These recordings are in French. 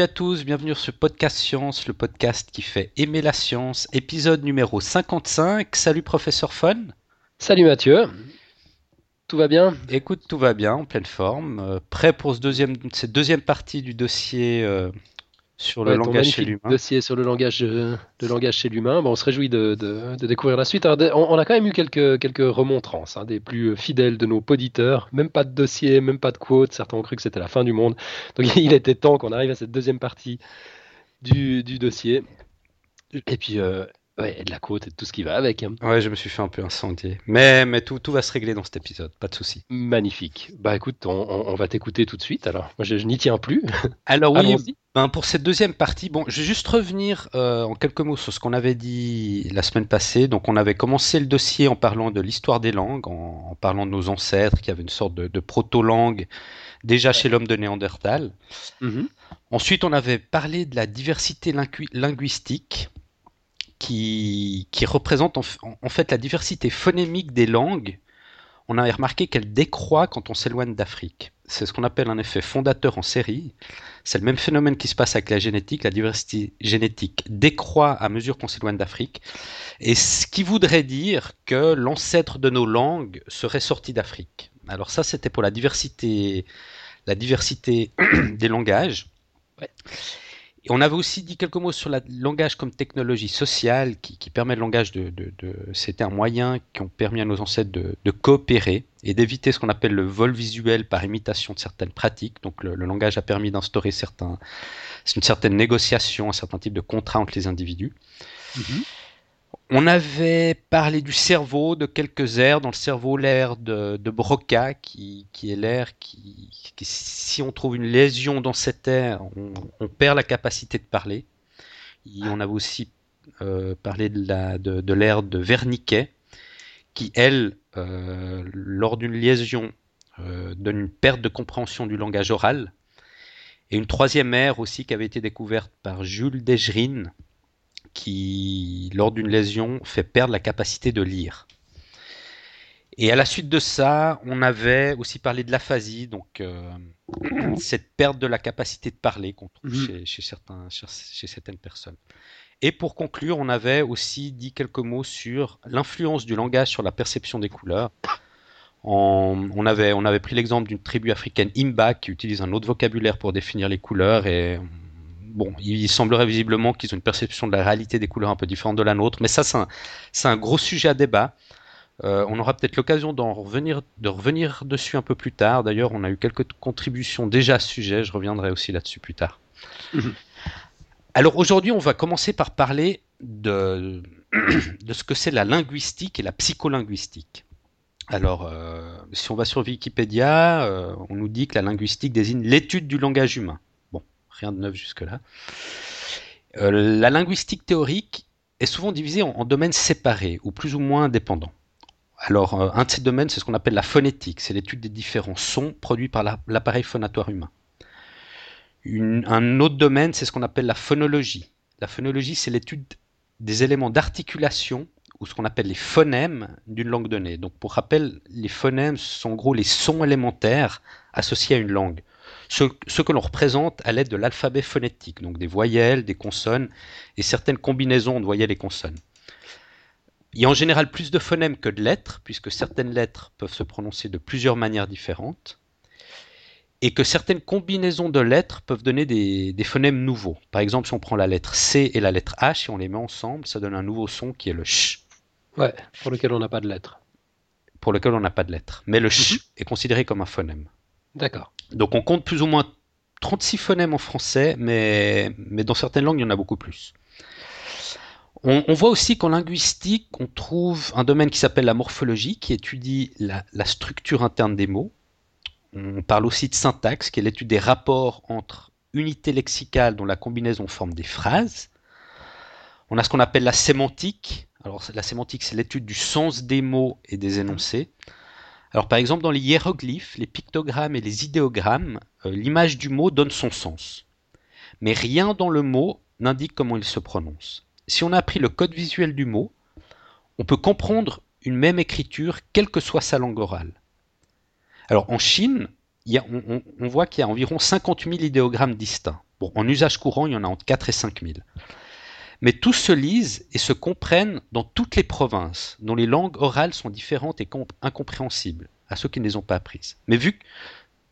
Salut à tous, bienvenue sur ce podcast Science, le podcast qui fait aimer la science, épisode numéro 55. Salut professeur Fun. Salut Mathieu. Tout va bien? Écoute, tout va bien, en pleine forme. Euh, prêt pour ce deuxième, cette deuxième partie du dossier euh, sur le langage chez l'humain. Dossier sur le langage, le langage chez l'humain. Bon, on se réjouit de, de, découvrir la suite. on, a quand même eu quelques, quelques remontrances, hein, des plus fidèles de nos auditeurs. Même pas de dossier, même pas de quote. Certains ont cru que c'était la fin du monde. Donc il était temps qu'on arrive à cette deuxième partie du, du dossier. Et puis, euh, Ouais, de la côte et tout ce qui va avec. Hein. Ouais, je me suis fait un peu incendier. Mais, mais tout, tout va se régler dans cet épisode, pas de souci. Magnifique. Bah écoute, on, va t'écouter tout de suite alors. Moi, je, n'y tiens plus. Alors oui, ben, pour cette deuxième partie, bon, je vais juste revenir euh, en quelques mots sur ce qu'on avait dit la semaine passée. Donc on avait commencé le dossier en parlant de l'histoire des langues, en, parlant de nos ancêtres qui avaient une sorte de, proto-langue déjà chez l'homme de Néandertal. Mhm. Ensuite, on avait parlé de la diversité linguistique qui, représente en, fait la diversité phonémique des langues. On avait remarqué qu'elle décroît quand on s'éloigne d'Afrique. C'est ce qu'on appelle un effet fondateur en série. C'est le même phénomène qui se passe avec la génétique. La diversité génétique décroît à mesure qu'on s'éloigne d'Afrique. Et ce qui voudrait dire que l'ancêtre de nos langues serait sorti d'Afrique. Alors ça, c'était pour la diversité, la diversité des langages. Ouais on avait aussi dit quelques mots sur le langage comme technologie sociale qui, permet le langage de. C'était un moyen qui ont permis à nos ancêtres de, coopérer et d'éviter ce qu'on appelle le vol visuel par imitation de certaines pratiques. Donc le, langage a permis d'instaurer certains, une certaine négociation, un certain type de contrat entre les individus. Mm-hmm. On avait parlé du cerveau, de quelques aires dans le cerveau, l'air de, Broca, qui, est l'air qui, si on trouve une lésion dans cette air, on, perd la capacité de parler. on avait aussi euh, parlé de l'air de, de, Wernicke, qui, elle, euh, lors d'une lésion, euh, donne une perte de compréhension du langage oral. Et une troisième aire aussi qui avait été découverte par Jules Desgerine, qui, lors d'une lésion, fait perdre la capacité de lire. Et à la suite de ça, on avait aussi parlé de l'aphasie, donc euh, cette perte de la capacité de parler qu'on trouve mhm. chez, certains, chez, certaines personnes. Et pour conclure, on avait aussi dit quelques mots sur l'influence du langage sur la perception des couleurs. on, avait, on avait pris l'exemple d'une tribu africaine Imba qui utilise un autre vocabulaire pour définir les couleurs et bon, il semblerait visiblement qu'ils ont une perception de la réalité des couleurs un peu différente de la nôtre, mais ça, c'est un, gros sujet à débat. Euh, on aura peut-être l'occasion d'en revenir, de revenir dessus un peu plus tard. D'ailleurs, on a eu quelques contributions déjà à ce sujet. Je reviendrai aussi là-dessus plus tard. Mhm. Alors aujourd'hui, on va commencer par parler de, de ce que c'est la linguistique et la psycholinguistique. Alors, euh, si on va sur Wikipédia, euh, on nous dit que la linguistique désigne l'étude du langage humain rien de neuf jusque-là. Euh, la linguistique théorique est souvent divisée en, domaines séparés ou plus ou moins indépendants. Alors, euh, un de ces domaines, c'est ce qu'on appelle la phonétique, c'est l'étude des différents sons produits par l'appareil phonatoire humain. un autre domaine, c'est ce qu'on appelle la phonologie. La phonologie, c'est l'étude des éléments d'articulation ou ce qu'on appelle les phonèmes d'une langue donnée. Donc, pour rappel, les phonèmes sont en gros les sons élémentaires associés à une langue ce, que l'on représente à l'aide de l'alphabet phonétique, donc des voyelles, des consonnes et certaines combinaisons de voyelles et consonnes. Il y a en général plus de phonèmes que de lettres, puisque certaines lettres peuvent se prononcer de plusieurs manières différentes, et que certaines combinaisons de lettres peuvent donner des, phonèmes nouveaux. Par exemple, si on prend la lettre C et la lettre H, et on les met ensemble, ça donne un nouveau son qui est le ch. Ouais, pour lequel on n'a pas de lettres. Pour lequel on n'a pas de lettres. Mais le ch mhm. est considéré comme un phonème. D'accord. Donc on compte plus ou moins 36 phonèmes en français, mais, dans certaines langues, il y en a beaucoup plus. On, voit aussi qu'en linguistique, on trouve un domaine qui s'appelle la morphologie, qui étudie la, structure interne des mots. On parle aussi de syntaxe, qui est l'étude des rapports entre unités lexicales dont la combinaison forme des phrases. On a ce qu'on appelle la sémantique. Alors la sémantique, c'est l'étude du sens des mots et des énoncés. Alors par exemple dans les hiéroglyphes, les pictogrammes et les idéogrammes, euh, l'image du mot donne son sens. Mais rien dans le mot n'indique comment il se prononce. Si on a appris le code visuel du mot, on peut comprendre une même écriture quelle que soit sa langue orale. Alors en Chine, on, voit qu'il y a environ 50 000 idéogrammes distincts. Bon, en usage courant, il y en a entre 4 et 5 000. Mais tous se lisent et se comprennent dans toutes les provinces, dont les langues orales sont différentes et incompréhensibles à ceux qui ne les ont pas apprises. Mais vu que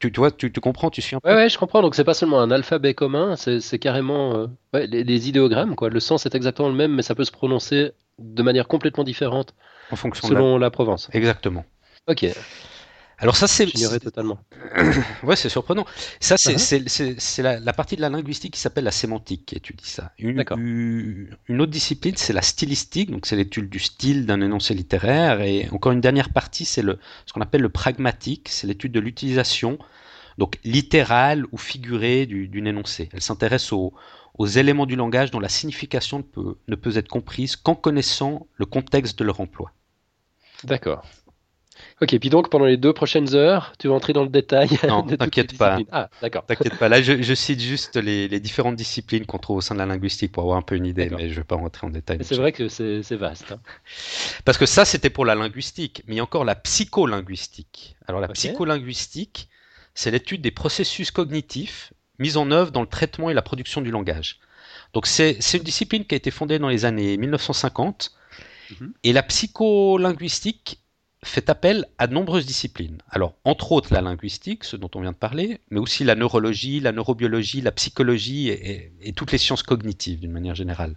tu, vois, tu, comprends, tu suis un peu. Ouais, je comprends. Donc c'est pas seulement un alphabet commun, c'est carrément euh, les, idéogrammes. Quoi. Le sens est exactement le même, mais ça peut se prononcer de manière complètement différente en fonction selon la... la province. Exactement. Ok. Alors ça c'est. J'ignorais totalement. ouais, c'est surprenant. Ça c'est uh-huh. la, partie de la linguistique qui s'appelle la sémantique qui étudie ça. Une, une autre discipline c'est la stylistique, donc c'est l'étude du style d'un énoncé littéraire. Et encore une dernière partie c'est le ce qu'on appelle le pragmatique, c'est l'étude de l'utilisation donc littérale ou figurée d'une énoncé. Elle s'intéresse aux, aux éléments du langage dont la signification ne peut, ne peut être comprise qu'en connaissant le contexte de leur emploi. D'accord. Ok, puis donc pendant les deux prochaines heures, tu vas entrer dans le détail. Non, t'inquiète pas. Ah, d'accord. T'inquiète pas. Là, je, cite juste les, différentes disciplines qu'on trouve au sein de la linguistique pour avoir un peu une idée, mais je ne vais pas rentrer en détail. C'est vrai que c'est vaste. Hein. Parce que ça, c'était pour la linguistique, mais il y a encore la psycholinguistique. Alors la psycholinguistique, c'est l'étude des processus cognitifs mis en œuvre dans le traitement et la production du langage. Donc c'est une discipline qui a été fondée dans les années 1950. Mhm. Et la psycholinguistique fait appel à de nombreuses disciplines. Alors, entre autres la linguistique, ce dont on vient de parler, mais aussi la neurologie, la neurobiologie, la psychologie et, toutes les sciences cognitives d'une manière générale.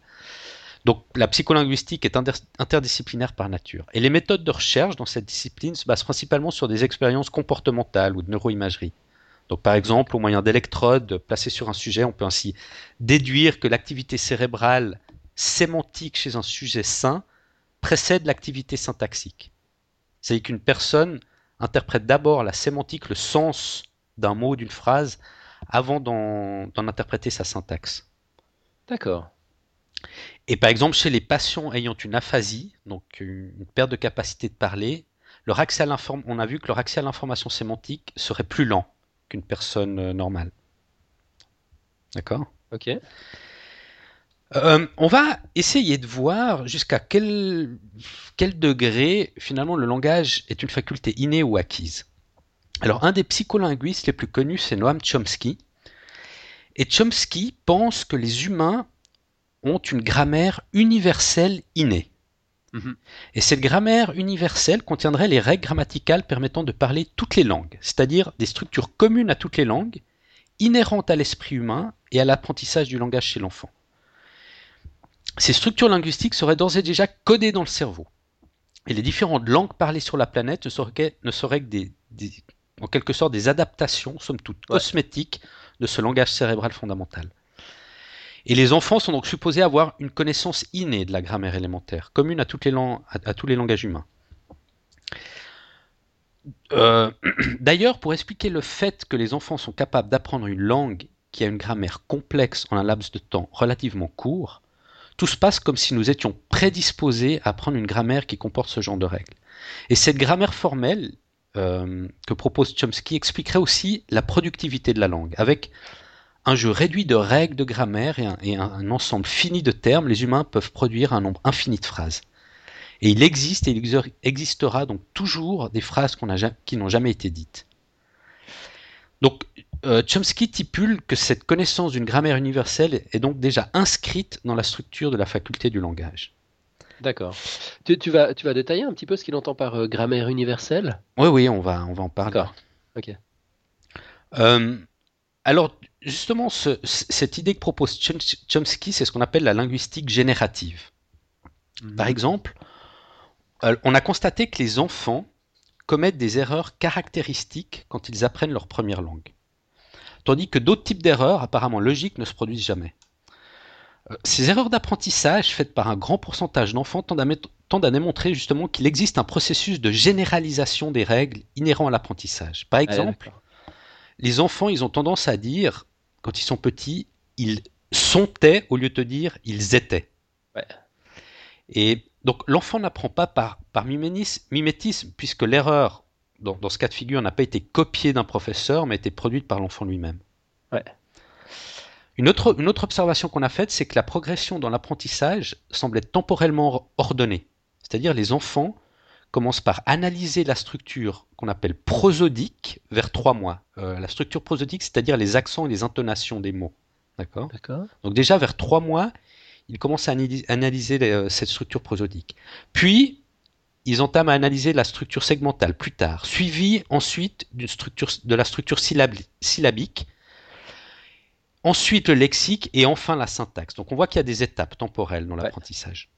Donc, la psycholinguistique est interdisciplinaire par nature. Et les méthodes de recherche dans cette discipline se basent principalement sur des expériences comportementales ou de neuroimagerie. Donc, par exemple, au moyen d'électrodes placées sur un sujet, on peut ainsi déduire que l'activité cérébrale sémantique chez un sujet sain précède l'activité syntaxique. C'est qu'une personne interprète d'abord la sémantique, le sens d'un mot, d'une phrase, avant d'en interpréter sa syntaxe. D'accord. Et par exemple, chez les patients ayant une aphasie, donc une perte de capacité de parler, leur accès à on a vu que leur accès à l'information sémantique serait plus lent qu'une personne euh, normale. D'accord? Ok. Euh, on va essayer de voir jusqu'à quel, quel degré finalement le langage est une faculté innée ou acquise. Alors un des psycholinguistes les plus connus c'est Noam Chomsky. Et Chomsky pense que les humains ont une grammaire universelle innée. Mhm. Et cette grammaire universelle contiendrait les règles grammaticales permettant de parler toutes les langues, c'est-à-dire des structures communes à toutes les langues, inhérentes à l'esprit humain et à l'apprentissage du langage chez l'enfant ces structures linguistiques seraient d'ores et déjà codées dans le cerveau. Et les différentes langues parlées sur la planète ne seraient, que des, en quelque sorte des adaptations, somme toute, cosmétiques de ce langage cérébral fondamental. Et les enfants sont donc supposés avoir une connaissance innée de la grammaire élémentaire, commune à, toutes les à, tous les langages humains. Euh, d'ailleurs, pour expliquer le fait que les enfants sont capables d'apprendre une langue qui a une grammaire complexe en un laps de temps relativement court, tout se passe comme si nous étions prédisposés à apprendre une grammaire qui comporte ce genre de règles. Et cette grammaire formelle euh, que propose Chomsky expliquerait aussi la productivité de la langue. Avec un jeu réduit de règles de grammaire et un, ensemble fini de termes, les humains peuvent produire un nombre infini de phrases. Et il existe et il existera donc toujours des phrases qui n'ont jamais été dites. Donc euh, Chomsky stipule que cette connaissance d'une grammaire universelle est donc déjà inscrite dans la structure de la faculté du langage. D'accord. Tu, vas, tu vas détailler un petit peu ce qu'il entend par euh, grammaire universelle? Oui, oui, on va, on va en parler. D'accord. Ok. Euh, alors, justement, cette idée que propose Chomsky, c'est ce qu'on appelle la linguistique générative. Mhm. Par exemple, on a constaté que les enfants commettent des erreurs caractéristiques quand ils apprennent leur première langue tandis que d'autres types d'erreurs apparemment logiques ne se produisent jamais. Euh, ces erreurs d'apprentissage faites par un grand pourcentage d'enfants tendent à démontrer justement qu'il existe un processus de généralisation des règles inhérents à l'apprentissage. Par exemple, les enfants, ils ont tendance à dire, quand ils sont petits, ils sontaient au lieu de dire ils étaient. Et donc l'enfant n'apprend pas par, par mimétisme, puisque l'erreur dans, ce cas de figure, n'a pas été copiée d'un professeur, mais a été produite par l'enfant lui-même. Une, autre, une autre observation qu'on a faite, c'est que la progression dans l'apprentissage semble être temporellement ordonnée. C'est-à-dire les enfants commencent par analyser la structure qu'on appelle prosodique vers trois mois. Euh, la structure prosodique, c'est-à-dire les accents et les intonations des mots. D'accord? Donc déjà vers trois mois, ils commencent à analyser euh, cette structure prosodique. Puis, ils entament à analyser la structure segmentale plus tard, suivi ensuite structure, de la structure syllabique, ensuite le lexique et enfin la syntaxe. Donc on voit qu'il y a des étapes temporelles dans l'apprentissage.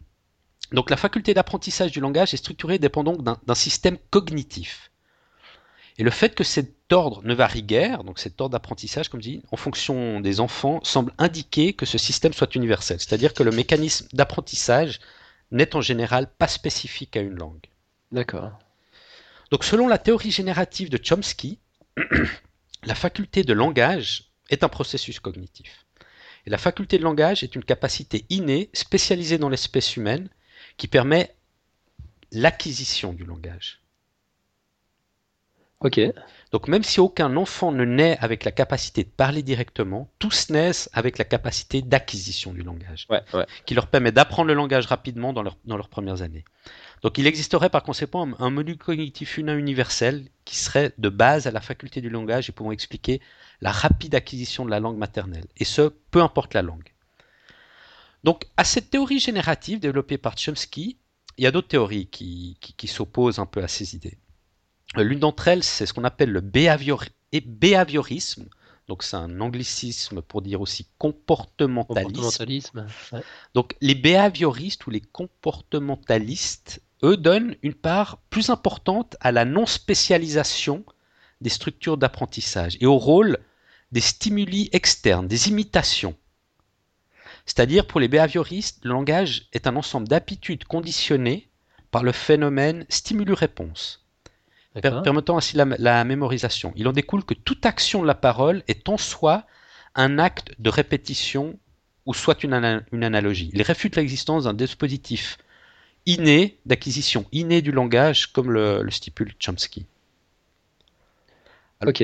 Donc la faculté d'apprentissage du langage est structurée dépendant d'un système cognitif. Et le fait que cet ordre ne varie guère, donc cet ordre d'apprentissage, comme je dis, en fonction des enfants, semble indiquer que ce système soit universel. C'est-à-dire que le mécanisme d'apprentissage n'est en général pas spécifique à une langue. D'accord. Donc selon la théorie générative de Chomsky, la faculté de langage est un processus cognitif. Et la faculté de langage est une capacité innée, spécialisée dans l'espèce humaine, qui permet l'acquisition du langage. Ok. Donc même si aucun enfant ne naît avec la capacité de parler directement, tous naissent avec la capacité d'acquisition du langage, qui leur permet d'apprendre le langage rapidement dans, dans, leurs premières années. Donc il existerait par conséquent un, module cognitif humain universel qui serait de base à la faculté du langage et pouvant expliquer la rapide acquisition de la langue maternelle, et ce, peu importe la langue. Donc à cette théorie générative développée par Chomsky, il y a d'autres théories qui s'opposent un peu à ces idées. L'une d'entre elles, c'est ce qu'on appelle le behaviorisme. Donc c'est un anglicisme pour dire aussi comportementalisme. Donc les behavioristes ou les comportementalistes, eux, donnent une part plus importante à la non-spécialisation des structures d'apprentissage et au rôle des stimuli externes, des imitations. C'est-à-dire pour les behavioristes, le langage est un ensemble d'aptitudes conditionnées par le phénomène stimulus-réponse permettant ainsi la, mémorisation. Il en découle que toute action de la parole est en soi un acte de répétition ou soit une, analogie. Il réfute l'existence d'un dispositif inné d'acquisition, inné du langage, comme le, stipule Chomsky. Ok,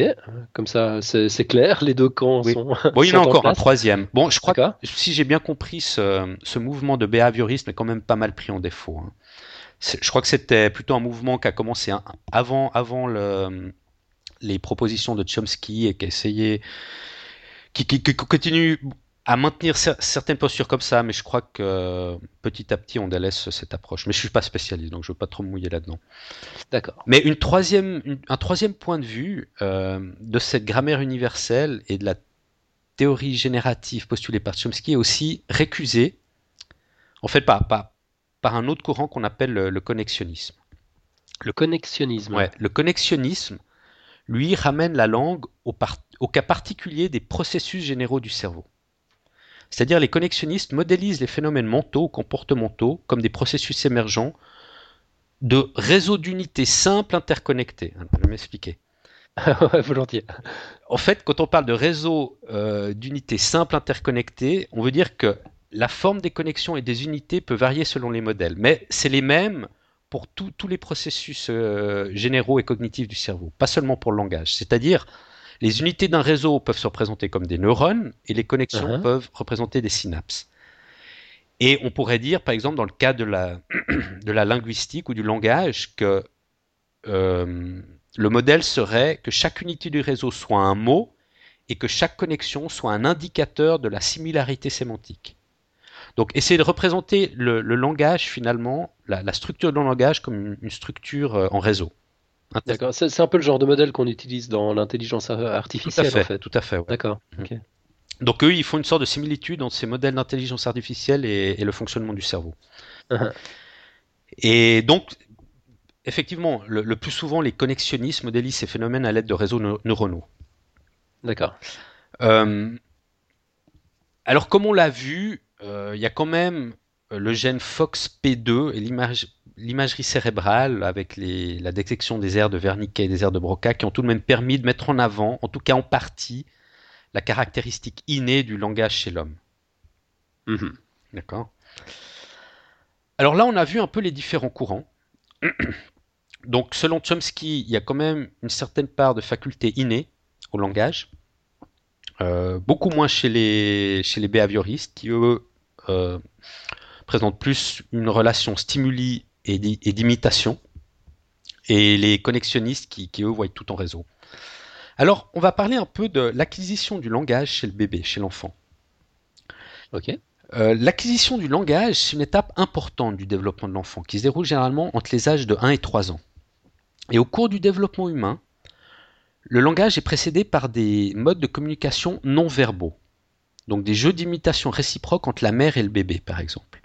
comme ça c'est clair, les deux camps sont. Bon, il y en a encore un troisième. Bon, je crois que si j'ai bien compris, ce, ce, mouvement de behaviorisme est quand même pas mal pris en défaut. Hein je crois que c'était plutôt un mouvement qui a commencé avant, avant le, les propositions de Chomsky et qui a essayé, qui, continue à maintenir certaines postures comme ça, mais je crois que petit à petit on délaisse cette approche. Mais je suis pas spécialiste, donc je veux pas trop me mouiller là-dedans. D'accord. Mais une troisième, un troisième point de vue euh, de cette grammaire universelle et de la théorie générative postulée par Chomsky est aussi récusé. En fait, pas, pas, par un autre courant qu'on appelle le, connexionnisme. Le connexionnisme. Ouais, le connexionnisme, lui, ramène la langue au, au cas particulier des processus généraux du cerveau. C'est-à-dire les connexionnistes modélisent les phénomènes mentaux ou comportementaux comme des processus émergents de réseaux d'unités simples interconnectés. Je vais m'expliquer. Volontiers. En fait, quand on parle de réseaux euh, d'unités simples interconnectés, on veut dire que la forme des connexions et des unités peut varier selon les modèles, mais c'est les mêmes pour tous les processus euh, généraux et cognitifs du cerveau, pas seulement pour le langage. C'est-à-dire, les unités d'un réseau peuvent se représenter comme des neurones et les connexions uh-huh. peuvent représenter des synapses. Et on pourrait dire, par exemple, dans le cas de la, de la linguistique ou du langage, que euh, le modèle serait que chaque unité du réseau soit un mot et que chaque connexion soit un indicateur de la similarité sémantique. Donc essayer de représenter le, langage finalement, la, structure de langage comme une, structure euh, en réseau. D'accord, c'est un peu le genre de modèle qu'on utilise dans l'intelligence artificielle tout à fait, en fait. Tout à fait. D'accord. Mhm. Donc eux, ils font une sorte de similitude entre ces modèles d'intelligence artificielle et, le fonctionnement du cerveau. Uh-huh. Et donc, effectivement, le, plus souvent, les connexionnistes modélisent ces phénomènes à l'aide de réseaux neuronaux. D'accord. Euh, alors, comme on l'a vu, euh, il y a quand même euh, le gène FOXP2 et l'imagerie cérébrale avec la détection des aires de Wernicke et des aires de Broca qui ont tout de même permis de mettre en avant, en tout cas en partie, la caractéristique innée du langage chez l'homme. Mhm. D'accord? Alors là, on a vu un peu les différents courants. Donc, selon Chomsky, il y a quand même une certaine part de faculté innée au langage. Euh, beaucoup moins chez les, chez les behavioristes qui, eux, euh, présente plus une relation stimuli et d'imitation, et les connexionnistes qui, eux voient tout en réseau. Alors, on va parler un peu de l'acquisition du langage chez le bébé, chez l'enfant. Ok. Euh, L'acquisition du langage, c'est une étape importante du développement de l'enfant, qui se déroule généralement entre les âges de 1 et 3 ans. Et au cours du développement humain, le langage est précédé par des modes de communication non verbaux, donc des jeux d'imitation réciproque entre la mère et le bébé, par exemple.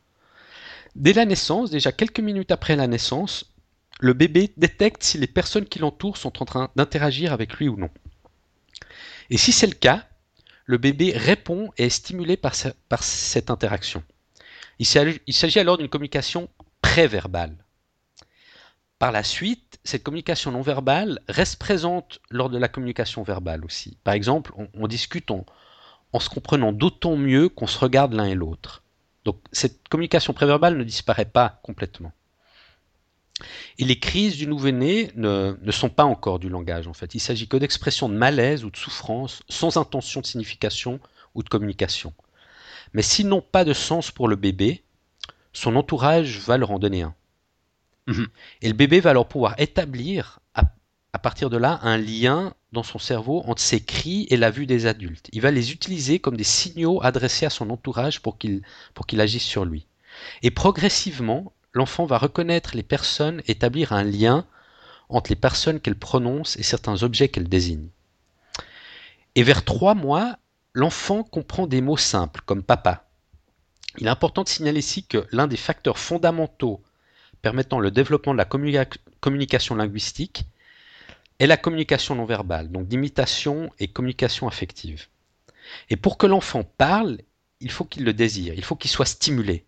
Dès la naissance, déjà quelques minutes après la naissance, le bébé détecte si les personnes qui l'entourent sont en train d'interagir avec lui ou non. Et si c'est le cas, le bébé répond et est stimulé par, cette interaction. Il s'agit alors d'une communication préverbale. Par la suite, cette communication non verbale reste présente lors de la communication verbale aussi. Par exemple, on, discute en, se comprenant d'autant mieux qu'on se regarde l'un et l'autre. Donc cette communication préverbale ne disparaît pas complètement. Et les crises du nouveau-né ne, sont pas encore du langage, en fait. Il s'agit que d'expressions de malaise ou de souffrance, sans intention de signification ou de communication. Mais s'ils n'ont pas de sens pour le bébé, son entourage va leur en donner un. Mhm. Et le bébé va alors pouvoir établir, à, partir de là, un lien dans son cerveau entre ses cris et la vue des adultes. Il va les utiliser comme des signaux adressés à son entourage pour qu'il pour qu'il agisse sur lui. Et progressivement, l'enfant va reconnaître les personnes, établir un lien entre les personnes qu'elle prononce et certains objets qu'elle désigne. Et vers trois mois, l'enfant comprend des mots simples comme papa. Il est important de signaler ici que l'un des facteurs fondamentaux permettant le développement de la communication linguistique est la communication non verbale, donc d'imitation et communication affective. Et pour que l'enfant parle, il faut qu'il le désire, il faut qu'il soit stimulé.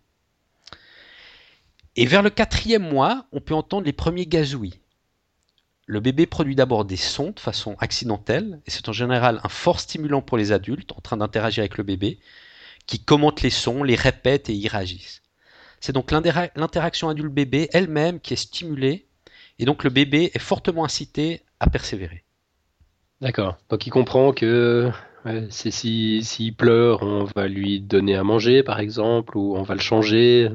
Et vers le quatrième mois, on peut entendre les premiers gazouillis. Le bébé produit d'abord des sons de façon accidentelle, et c'est en général un fort stimulant pour les adultes en train d'interagir avec le bébé, qui commentent les sons, les répètent et y réagissent. C'est donc l'interaction adulte-bébé elle-même qui est stimulée, et donc le bébé est fortement incité à persévérer. D'accord. Donc il comprend que c'est s'il si, pleure, on va lui donner à manger, par exemple, ou on va le changer.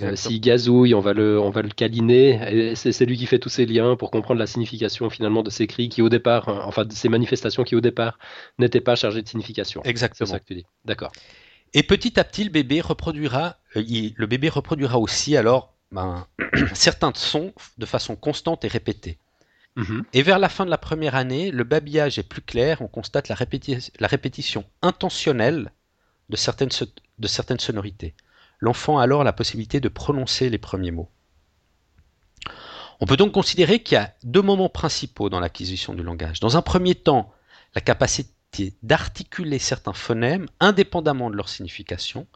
Euh, s'il gazouille, on va le, on va le câliner. C'est lui qui fait tous ces liens pour comprendre la signification finalement de ces cris qui au départ, euh, enfin de ces manifestations qui au départ n'étaient pas chargées de signification. Exactement. C'est ça que tu dis. D'accord. Et petit à petit, le bébé reproduira, euh, le bébé reproduira aussi alors ben, certains sons de façon constante et répétée. Mhm. Et vers la fin de la première année, le babillage est plus clair, on constate la, répétition intentionnelle de certaines, de certaines sonorités. L'enfant a alors la possibilité de prononcer les premiers mots. On peut donc considérer qu'il y a deux moments principaux dans l'acquisition du langage. Dans un premier temps, la capacité d'articuler certains phonèmes indépendamment de leur signification,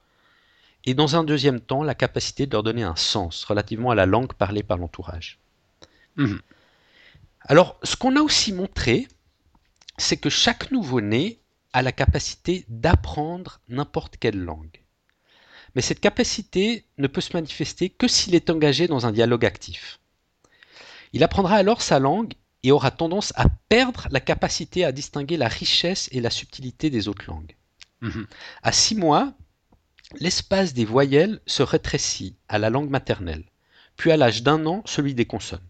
et dans un deuxième temps, la capacité de leur donner un sens relativement à la langue parlée par l'entourage. Mhm. Alors, ce qu'on a aussi montré, c'est que chaque nouveau-né a la capacité d'apprendre n'importe quelle langue. Mais cette capacité ne peut se manifester que s'il est engagé dans un dialogue actif. Il apprendra alors sa langue et aura tendance à perdre la capacité à distinguer la richesse et la subtilité des autres langues. Mhm. À six mois, l'espace des voyelles se rétrécit à la langue maternelle, puis à l'âge d'un an, celui des consonnes.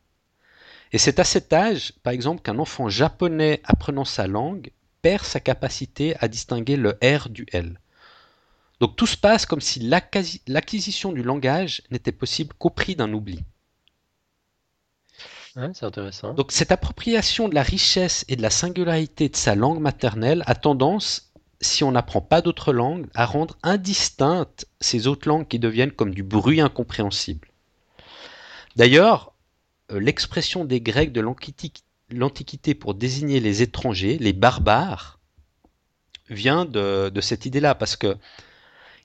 Et c'est à cet âge, par exemple, qu'un enfant japonais apprenant sa langue perd sa capacité à distinguer le R du L. Donc tout se passe comme si l'acquisition du langage n'était possible qu'au prix d'un oubli. Donc cette appropriation de la richesse et de la singularité de sa langue maternelle a tendance, si on n'apprend pas d'autres langues, à rendre indistinctes ces autres langues qui deviennent comme du bruit incompréhensible. D'ailleurs, euh, l'expression des Grecs de l'Antiquité pour désigner les étrangers, les barbares, vient de, cette idée-là, parce que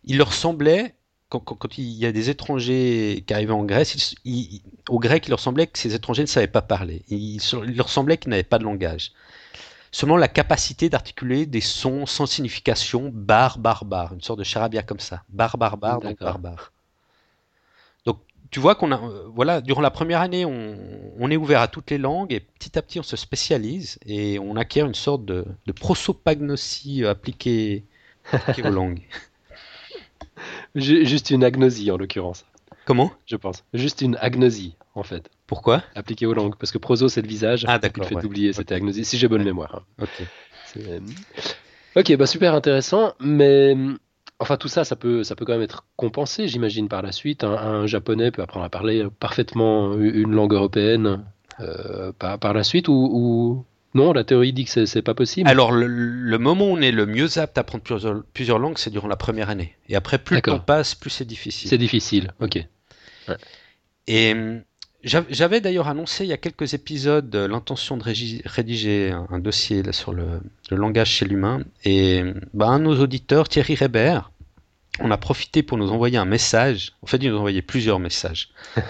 il leur semblait, quand, il y a des étrangers qui arrivaient en Grèce, aux Grecs, il leur semblait que ces étrangers ne savaient pas parler. Il, leur semblait qu'ils n'avaient pas de langage. Seulement la capacité d'articuler des sons sans signification, bar, barbare, une sorte de charabia comme ça. Bar, barbare, donc barbare tu vois qu'on a, euh, voilà, durant la première année, on, est ouvert à toutes les langues et petit à petit, on se spécialise et on acquiert une sorte de, prosopagnosie appliquée, aux langues. Juste une agnosie en l'occurrence. Comment? Je pense. Juste une agnosie en fait. Pourquoi? Appliquée aux langues. Parce que proso c'est le visage. Ah d'accord. fait oublier, c'était agnosie. Si j'ai bonne mémoire. Hein. Ok. Ok, bah super intéressant. Mais Enfin, tout ça, ça peut, ça peut quand même être compensé, j'imagine, par la suite. Un, japonais peut apprendre à parler parfaitement une langue européenne euh, par, la suite, ou, non, la théorie dit que c'est pas possible. Alors, le, moment où on est le mieux apte à apprendre plusieurs, langues, c'est durant la première année. Et après, plus le temps passe, plus c'est difficile. C'est difficile, ok. Et hum, j'avais d'ailleurs annoncé il y a quelques épisodes l'intention de rédiger un, dossier sur le, langage chez l'humain. Et bah, un de nos auditeurs, Thierry Reber, on a profité pour nous envoyer un message. En fait, il nous a envoyé plusieurs messages.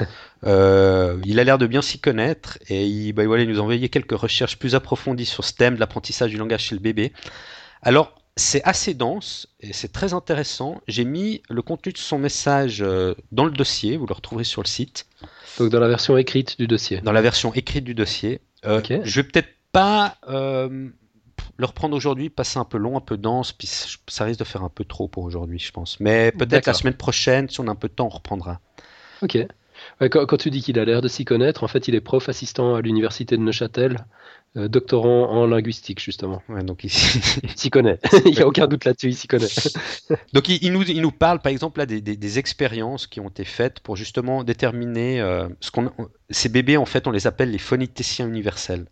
Euh, il a l'air de bien s'y connaître et il, bah, voilà, il nous a envoyé quelques recherches plus approfondies sur ce thème de l'apprentissage du langage chez le bébé. Alors, c'est assez dense et c'est très intéressant. J'ai mis le contenu de son message euh, dans le dossier, vous le retrouverez sur le site. Donc dans la version écrite du dossier. Dans la version écrite du dossier. Euh, Je vais peut-être pas euh, le reprendre aujourd'hui, passer un peu long, un peu dense, puis ça risque de faire un peu trop pour aujourd'hui, je pense. Mais peut-être la semaine prochaine, si on a un peu de temps, on reprendra. Ok. quand, tu dis qu'il a l'air de s'y connaître, en fait, il est prof assistant à l'université de Neuchâtel. Euh, doctorant en linguistique justement. Ouais, donc il s'y connaît. il n'y a aucun doute là-dessus, il s'y connaît. donc il, nous, il nous parle par exemple là des, des, expériences qui ont été faites pour justement déterminer euh, ce qu'on ces bébés en fait on les appelle les phoneticiens universels.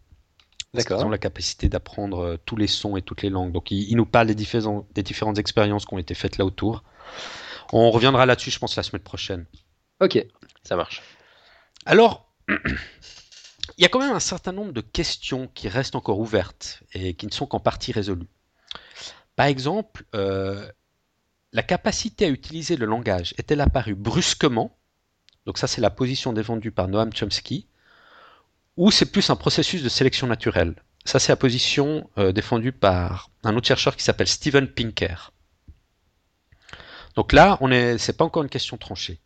D'accord. Ils ont la capacité d'apprendre euh, tous les sons et toutes les langues. Donc il, nous parle des, différents, des différentes expériences qui ont été faites là autour. On reviendra là-dessus, je pense, la semaine prochaine. Ok, ça marche. Alors, il y a quand même un certain nombre de questions qui restent encore ouvertes et qui ne sont qu'en partie résolues. Par exemple, euh, la capacité à utiliser le langage est-elle apparue brusquement? Donc ça, c'est la position défendue par Noam Chomsky. Ou c'est plus un processus de sélection naturelle Ça, c'est la position euh, défendue par un autre chercheur qui s'appelle Steven Pinker. Donc là, on est, c'est pas encore une question tranchée.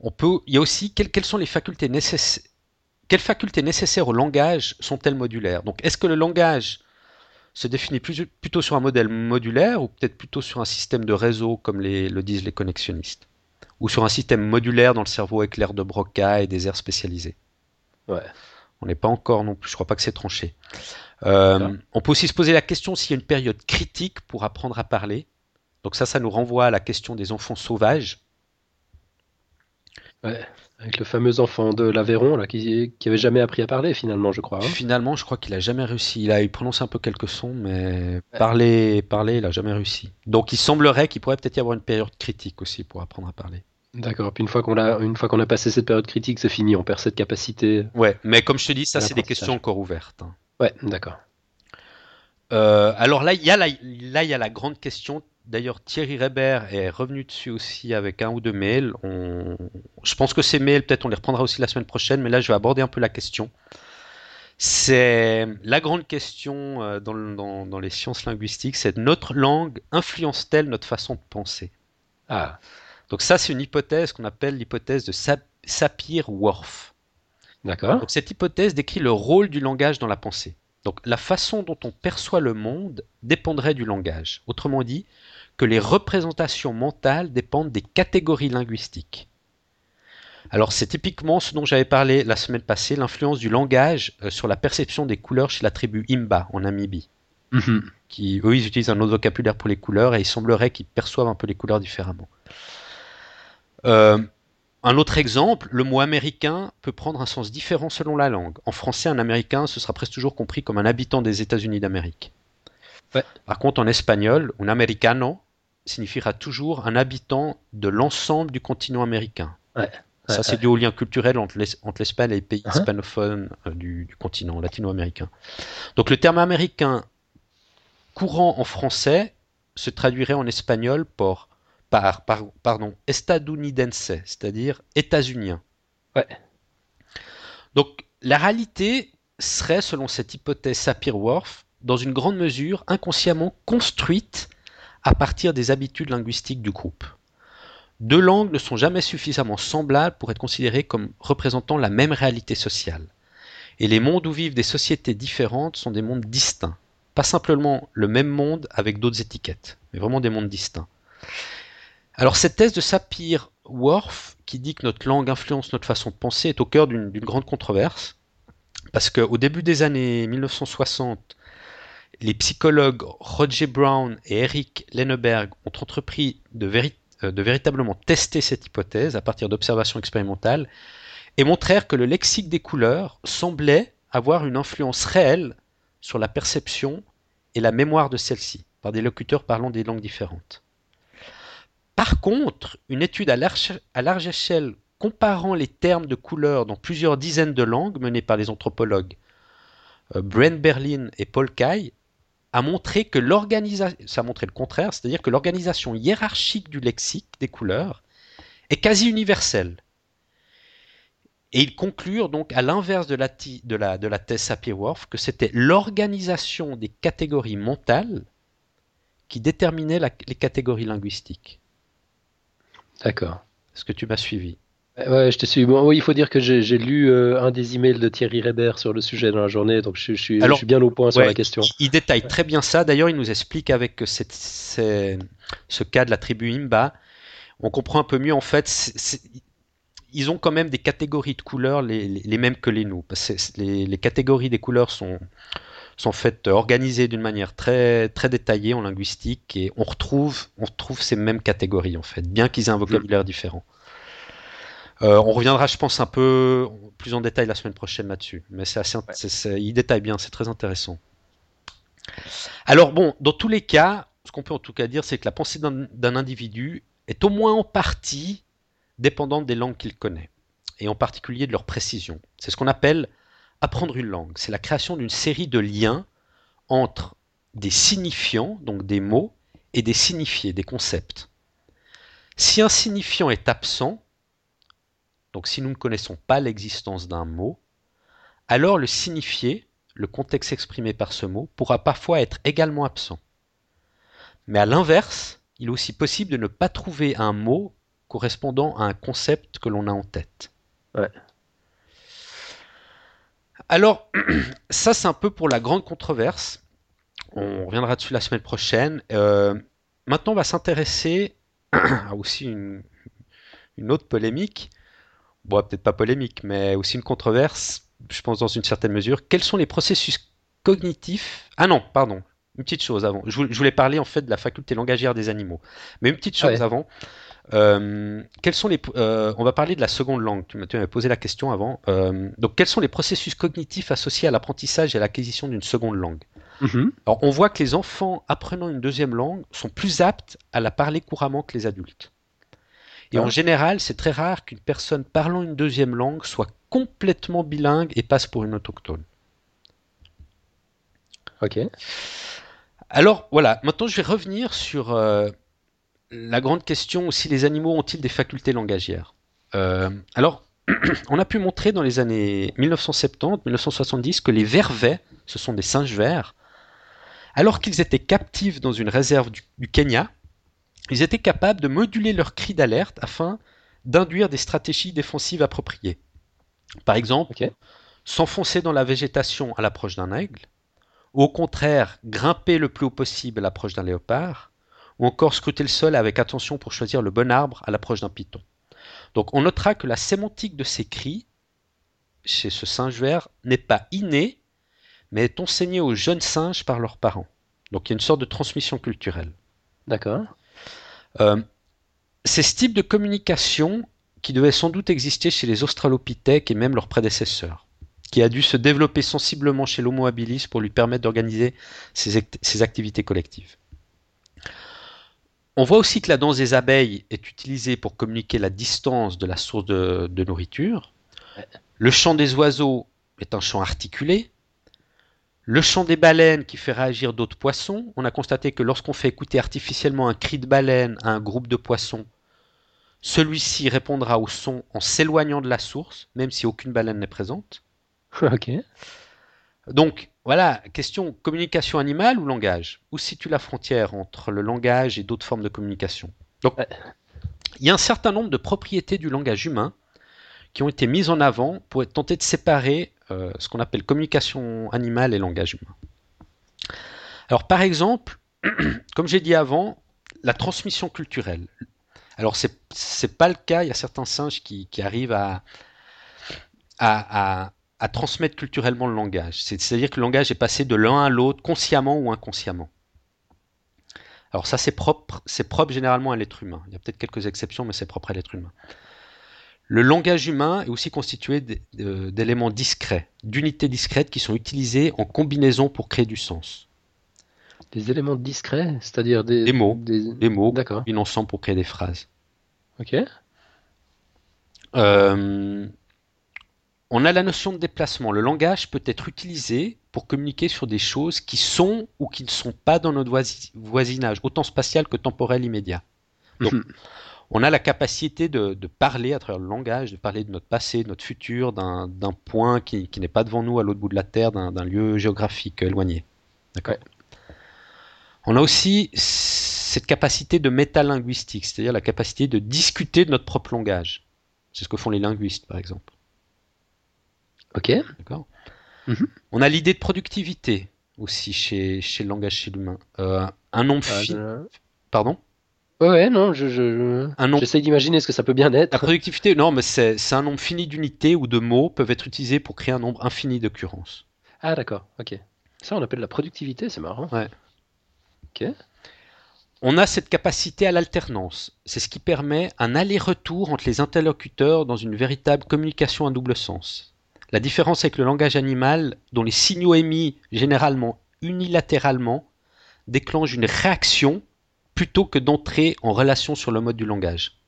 Il y a aussi quelles sont les facultés nécessaires quelles facultés nécessaires au langage sont-elles modulaires? Donc, est-ce que le langage se définit plutôt sur un modèle modulaire ou peut-être plutôt sur un système de réseau comme le disent les connexionnistes? Ou sur un système modulaire dans le cerveau éclair de Broca et des aires spécialisées? Ouais. On n'est pas encore non plus, je crois pas que c'est tranché. Euh, on peut aussi se poser la question s'il y a une période critique pour apprendre à parler. Donc ça, ça nous renvoie à la question des enfants sauvages. Ouais. Avec le fameux enfant de l'Aveyron, là, qui, qui avait jamais appris à parler, finalement, je crois. Hein. Finalement, je crois qu'il a jamais réussi. Il a prononcé un peu quelques sons, mais parler, parler, il a jamais réussi. Donc, il semblerait qu'il pourrait peut-être y avoir une période critique aussi pour apprendre à parler. D'accord. Puis une fois qu'on a, une fois qu'on a passé cette période critique, c'est fini. On perd cette capacité. Ouais. Mais comme je te dis, ça, c'est des questions encore ouvertes. Hein. Ouais. D'accord. Euh, alors là, il y a là, il y a la grande question D'ailleurs, Thierry Reber est revenu dessus aussi avec un ou deux mails. Je pense que ces mails, peut-être on les reprendra aussi la semaine prochaine, mais là je vais aborder un peu la question. C'est la grande question euh, dans, les sciences linguistiques, c'est notre langue influence-t-elle notre façon de penser? Ah. Donc ça, c'est une hypothèse qu'on appelle l'hypothèse de Sapir-Whorf. D'accord. Donc cette hypothèse décrit le rôle du langage dans la pensée. Donc la façon dont on perçoit le monde dépendrait du langage. Autrement dit, que les représentations mentales dépendent des catégories linguistiques. Alors c'est typiquement ce dont j'avais parlé la semaine passée, l'influence du langage euh, sur la perception des couleurs chez la tribu Imba en Namibie. Mhm. Qui, eux, ils utilisent un autre vocabulaire pour les couleurs et il semblerait qu'ils perçoivent un peu les couleurs différemment. Euh, un autre exemple, le mot américain peut prendre un sens différent selon la langue. En français, un américain, ce sera presque toujours compris comme un habitant des États-Unis d'Amérique. Par contre, en espagnol, un americano signifiera toujours un habitant de l'ensemble du continent américain. Ça, c'est dû au lien culturel entre l'Espagne et les pays uh-huh. hispanophones euh, du, continent latino-américain. Donc, le terme américain courant en français se traduirait en espagnol par, par, pardon, estadounidense, c'est-à-dire états-unien. Donc, la réalité serait, selon cette hypothèse Sapir-Whorf, dans une grande mesure inconsciemment construite à partir des habitudes linguistiques du groupe. Deux langues ne sont jamais suffisamment semblables pour être considérées comme représentant la même réalité sociale. Et les mondes où vivent des sociétés différentes sont des mondes distincts. Pas simplement le même monde avec d'autres étiquettes, mais vraiment des mondes distincts. Alors cette thèse de Sapir-Whorf, qui dit que notre langue influence notre façon de penser, est au cœur d'une grande controverse, parce qu'au début des années 1960, les psychologues Roger Brown et Eric Lenneberg ont entrepris de, euh, de véritablement tester cette hypothèse à partir d'observations expérimentales et montrèrent que le lexique des couleurs semblait avoir une influence réelle sur la perception et la mémoire de celle-ci par des locuteurs parlant des langues différentes. Par contre, une étude à large, échelle comparant les termes de couleurs dans plusieurs dizaines de langues menée par les anthropologues euh, Brent Berlin et Paul Kay a montré que l'organisation, ça a le contraire, c'est-à-dire que l'organisation hiérarchique du lexique des couleurs est quasi universelle. Et ils conclurent donc à l'inverse de la, de, la, de la thèse Sapir-Whorf que c'était l'organisation des catégories mentales qui déterminait les catégories linguistiques. D'accord. Est-ce que tu m'as suivi? Ouais, je te suis. Bon, oui, il faut dire que j'ai lu euh, un des emails de Thierry Reber sur le sujet dans la journée, donc je, je, suis, je suis, bien au point sur la question. Il, détaille très bien ça. D'ailleurs, il nous explique avec cette, ce cas de la tribu Imba, on comprend un peu mieux en fait. ils ont quand même des catégories de couleurs les, les, mêmes que les nous. Parce que les, les, catégories des couleurs sont, sont faites organisées d'une manière très, très détaillée en linguistique et on retrouve, on retrouve ces mêmes catégories en fait, bien qu'ils aient un vocabulaire mmh. différent. Euh, on reviendra, je pense, un peu plus en détail la semaine prochaine là-dessus. Mais c'est assez, il détaille bien, c'est très intéressant. Alors bon, dans tous les cas, ce qu'on peut en tout cas dire, c'est que la pensée d'un individu est au moins en partie dépendante des langues qu'il connaît, et en particulier de leur précision. C'est ce qu'on appelle apprendre une langue. C'est la création d'une série de liens entre des signifiants, donc des mots, et des signifiés, des concepts. Si un signifiant est absent, donc si nous ne connaissons pas l'existence d'un mot, alors le signifié, le contexte exprimé par ce mot, pourra parfois être également absent. Mais à l'inverse, il est aussi possible de ne pas trouver un mot correspondant à un concept que l'on a en tête. Alors, ça c'est un peu pour la grande controverse. On reviendra dessus la semaine prochaine. Euh, maintenant, on va s'intéresser à aussi une, une autre polémique bon, peut-être pas polémique, mais aussi une controverse, je pense dans une certaine mesure. Quels sont les processus cognitifs? Ah non, pardon, une petite chose avant. Je voulais parler en fait de la faculté langagière des animaux, mais une petite chose avant. Euh, quels sont les, euh, on va parler de la seconde langue. Tu m'avais posé la question avant. Euh, donc, quels sont les processus cognitifs associés à l'apprentissage et à l'acquisition d'une seconde langue? Mm-hmm. Alors, on voit que les enfants apprenant une deuxième langue sont plus aptes à la parler couramment que les adultes. Et en général, c'est très rare qu'une personne parlant une deuxième langue soit complètement bilingue et passe pour une autochtone. Ok. Alors voilà, maintenant je vais revenir sur la grande question aussi, les animaux ont-ils des facultés langagières euh, Alors, on a pu montrer dans les années 1970-1970 que les vervets, ce sont des singes verts, alors qu'ils étaient captifs dans une réserve du Kenya, ils étaient capables de moduler leurs cris d'alerte afin d'induire des stratégies défensives appropriées. Par exemple, s'enfoncer dans la végétation à l'approche d'un aigle, ou au contraire grimper le plus haut possible à l'approche d'un léopard, ou encore scruter le sol avec attention pour choisir le bon arbre à l'approche d'un python. Donc on notera que la sémantique de ces cris, chez ce singe vert, n'est pas innée, mais est enseignée aux jeunes singes par leurs parents. Donc il y a une sorte de transmission culturelle. D'accord. Euh, c'est ce type de communication qui devait sans doute exister chez les australopithèques et même leurs prédécesseurs, qui a dû se développer sensiblement chez l'Homo habilis pour lui permettre d'organiser ses, activités collectives. On voit aussi que la danse des abeilles est utilisée pour communiquer la distance de la source de nourriture. Le chant des oiseaux est un chant articulé. Le chant des baleines qui fait réagir d'autres poissons, on a constaté que lorsqu'on fait écouter artificiellement un cri de baleine à un groupe de poissons, celui-ci répondra au son en s'éloignant de la source, même si aucune baleine n'est présente. Ok. Donc, voilà, question communication animale ou langage? Où situe la frontière entre le langage et d'autres formes de communication? Donc, il y a un certain nombre de propriétés du langage humain qui ont été mises en avant pour tenter de séparer euh, ce qu'on appelle communication animale et langage humain. Alors par exemple, comme j'ai dit avant, la transmission culturelle. Alors c'est n'est pas le cas, il y a certains singes qui, arrivent à, à, à transmettre culturellement le langage. C'est-à-dire que le langage est passé de l'un à l'autre, consciemment ou inconsciemment. Alors ça, c'est propre, c'est propre généralement à l'être humain. Il y a peut-être quelques exceptions, mais c'est propre à l'être humain. Le langage humain est aussi constitué d'éléments discrets, d'unités discrètes qui sont utilisées en combinaison pour créer du sens. Des éléments discrets, c'est-à-dire des, mots, des, mots combinent ensemble pour créer des phrases. Ok. Euh, on a la notion de déplacement. Le langage peut être utilisé pour communiquer sur des choses qui sont ou qui ne sont pas dans notre voisinage, autant spatial que temporel immédiat. Donc, mhm. on a la capacité de, parler à travers le langage, de parler de notre passé, de notre futur, d'un point qui, n'est pas devant nous à l'autre bout de la Terre, d'un lieu géographique éloigné. D'accord? On a aussi cette capacité de métalinguistique, c'est-à-dire la capacité de discuter de notre propre langage. C'est ce que font les linguistes, par exemple. Ok. D'accord. Mhm. On a l'idée de productivité aussi chez, chez le langage chez l'humain. Euh, un nombre ah, fini. Pardon Ouais, non, je, je... j'essaie d'imaginer ce que ça peut bien être. La productivité, non, mais c'est, c'est un nombre fini d'unités ou de mots peuvent être utilisés pour créer un nombre infini d'occurrences. Ah, d'accord, ok. Ça, on appelle la productivité, c'est marrant. Ouais. Ok. On a cette capacité à l'alternance. C'est ce qui permet un aller-retour entre les interlocuteurs dans une véritable communication à double sens. La différence avec le langage animal, dont les signaux émis généralement unilatéralement déclenchent une réaction plutôt que d'entrer en relation sur le mode du langage.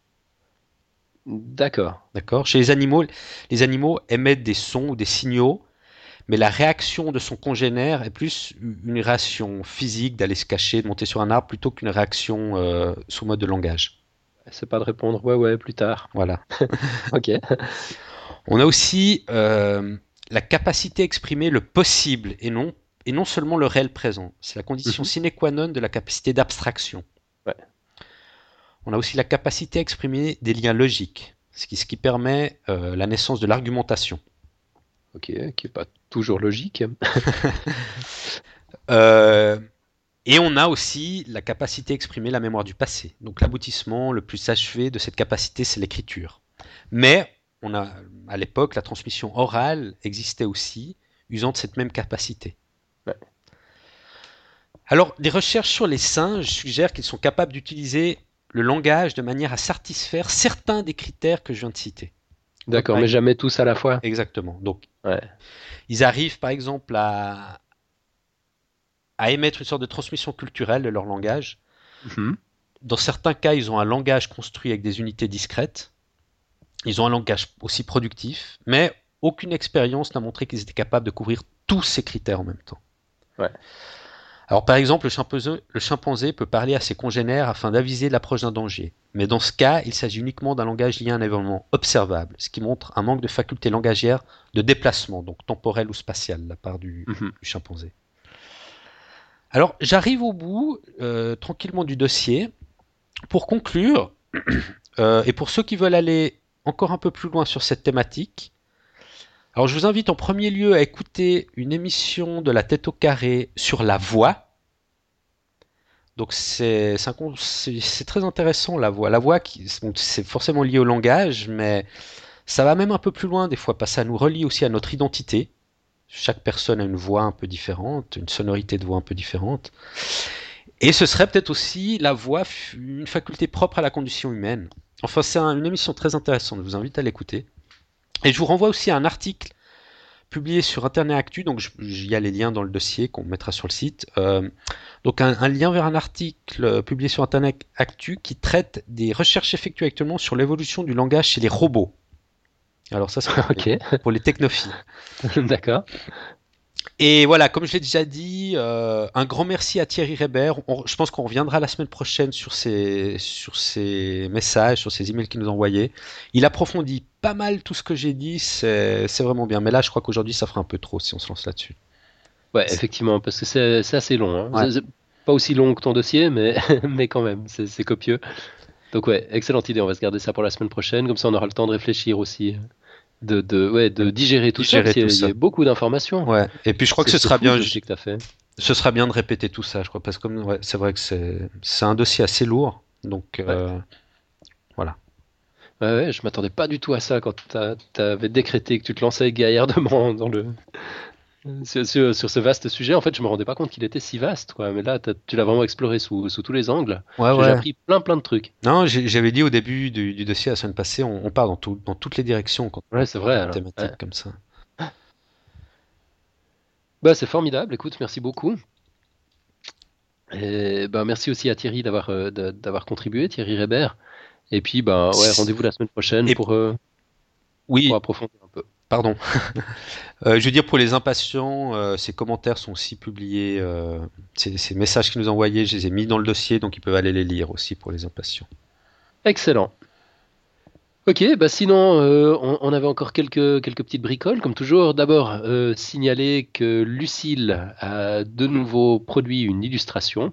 D'accord. D'accord? Chez les animaux, les animaux émettent des sons ou des signaux, mais la réaction de son congénère est plus une réaction physique d'aller se cacher, de monter sur un arbre, plutôt qu'une réaction euh, sous mode de langage. C'est pas de répondre ouais ouais plus tard. Voilà. ok. On a aussi euh, la capacité à exprimer le possible et non, et non seulement le réel présent. C'est la condition mhm. sine qua non de la capacité d'abstraction. On a aussi la capacité à exprimer des liens logiques, ce qui, ce qui permet euh, la naissance de l'argumentation. Ok, qui n'est pas toujours logique. Euh, et on a aussi la capacité à exprimer la mémoire du passé. Donc l'aboutissement le plus achevé de cette capacité, c'est l'écriture. Mais on a, à l'époque, la transmission orale existait aussi, usant de cette même capacité. Alors, des recherches sur les singes suggèrent qu'ils sont capables d'utiliser le langage de manière à satisfaire certains des critères que je viens de citer. D'accord, mais jamais tous à la fois. Exactement. Donc, ils arrivent par exemple à, à émettre une sorte de transmission culturelle de leur langage. Mhm. Dans certains cas, ils ont un langage construit avec des unités discrètes. Ils ont un langage aussi productif, mais aucune expérience n'a montré qu'ils étaient capables de couvrir tous ces critères en même temps. Alors par exemple, le chimpanzé, peut parler à ses congénères afin d'aviser l'approche d'un danger. Mais dans ce cas, il s'agit uniquement d'un langage lié à un événement observable, ce qui montre un manque de faculté langagière de déplacement, donc temporel ou spatial, de la part du, mhm. chimpanzé. Alors j'arrive au bout euh, tranquillement du dossier. Pour conclure, euh, et pour ceux qui veulent aller encore un peu plus loin sur cette thématique. Alors je vous invite en premier lieu à écouter une émission de la tête au carré sur la voix. Donc c'est très intéressant la voix. La voix, c'est forcément lié au langage, mais ça va même un peu plus loin des fois, parce que ça nous relie aussi à notre identité. Chaque personne a une voix un peu différente, une sonorité de voix un peu différente. Et ce serait peut-être aussi la voix, une faculté propre à la condition humaine. Enfin, c'est une émission très intéressante, je vous invite à l'écouter. Et je vous renvoie aussi à un article publié sur Internet Actu, donc il y a les liens dans le dossier qu'on mettra sur le site. Euh, donc un, lien vers un article euh, publié sur Internet Actu qui traite des recherches effectuées actuellement sur l'évolution du langage chez les robots. Alors ça, c'est pour les technophiles. D'accord. Et voilà, comme je l'ai déjà dit, euh, un grand merci à Thierry Reber. je pense qu'on reviendra la semaine prochaine sur ses, sur ses messages, sur ses emails qu'il nous a envoyés. Il approfondit pas mal tout ce que j'ai dit, c'est vraiment bien. Mais là, je crois qu'aujourd'hui, ça fera un peu trop si on se lance là-dessus. Ouais, effectivement, parce que c'est assez long. Hein. Pas aussi long que ton dossier, mais, mais quand même, c'est copieux. Donc ouais, excellente idée, on va se garder ça pour la semaine prochaine, comme ça on aura le temps de réfléchir aussi de, de, ouais, de digérer tout ça. il y a beaucoup d'informations. Ouais. Et puis je crois que ce sera bien. Que as fait. Ce sera bien de répéter tout ça, je crois, parce que c'est vrai que c'est un dossier assez lourd. Donc euh, voilà. Ouais, je m'attendais pas du tout à ça quand tu avais décrété que tu te lançais gaillardement dans le, sur, ce vaste sujet. En fait, je me rendais pas compte qu'il était si vaste, quoi. Mais là, tu l'as vraiment exploré sous, tous les angles. Ouais, J'ai appris plein, plein de trucs. Non, j'avais dit au début du, dossier la semaine passée, on, part dans, dans toutes les directions quand ouais, c'est vrai. Thématique comme ça. Bah, c'est formidable. Écoute, merci beaucoup. Et bah, merci aussi à Thierry d'avoir euh, d'avoir contribué, Thierry Rébert. Et puis, bah, ouais, rendez-vous la semaine prochaine pour, euh, oui. pour approfondir un peu. Pardon. Euh, je veux dire, pour les impatients, euh, ces commentaires sont aussi publiés. Euh, ces, messages qu'ils nous ont envoyés, je les ai mis dans le dossier, donc ils peuvent aller les lire aussi pour les impatients. Excellent. Ok, bah sinon, on, avait encore quelques, quelques petites bricoles, comme toujours. D'abord, signaler que Lucille a de nouveau produit une illustration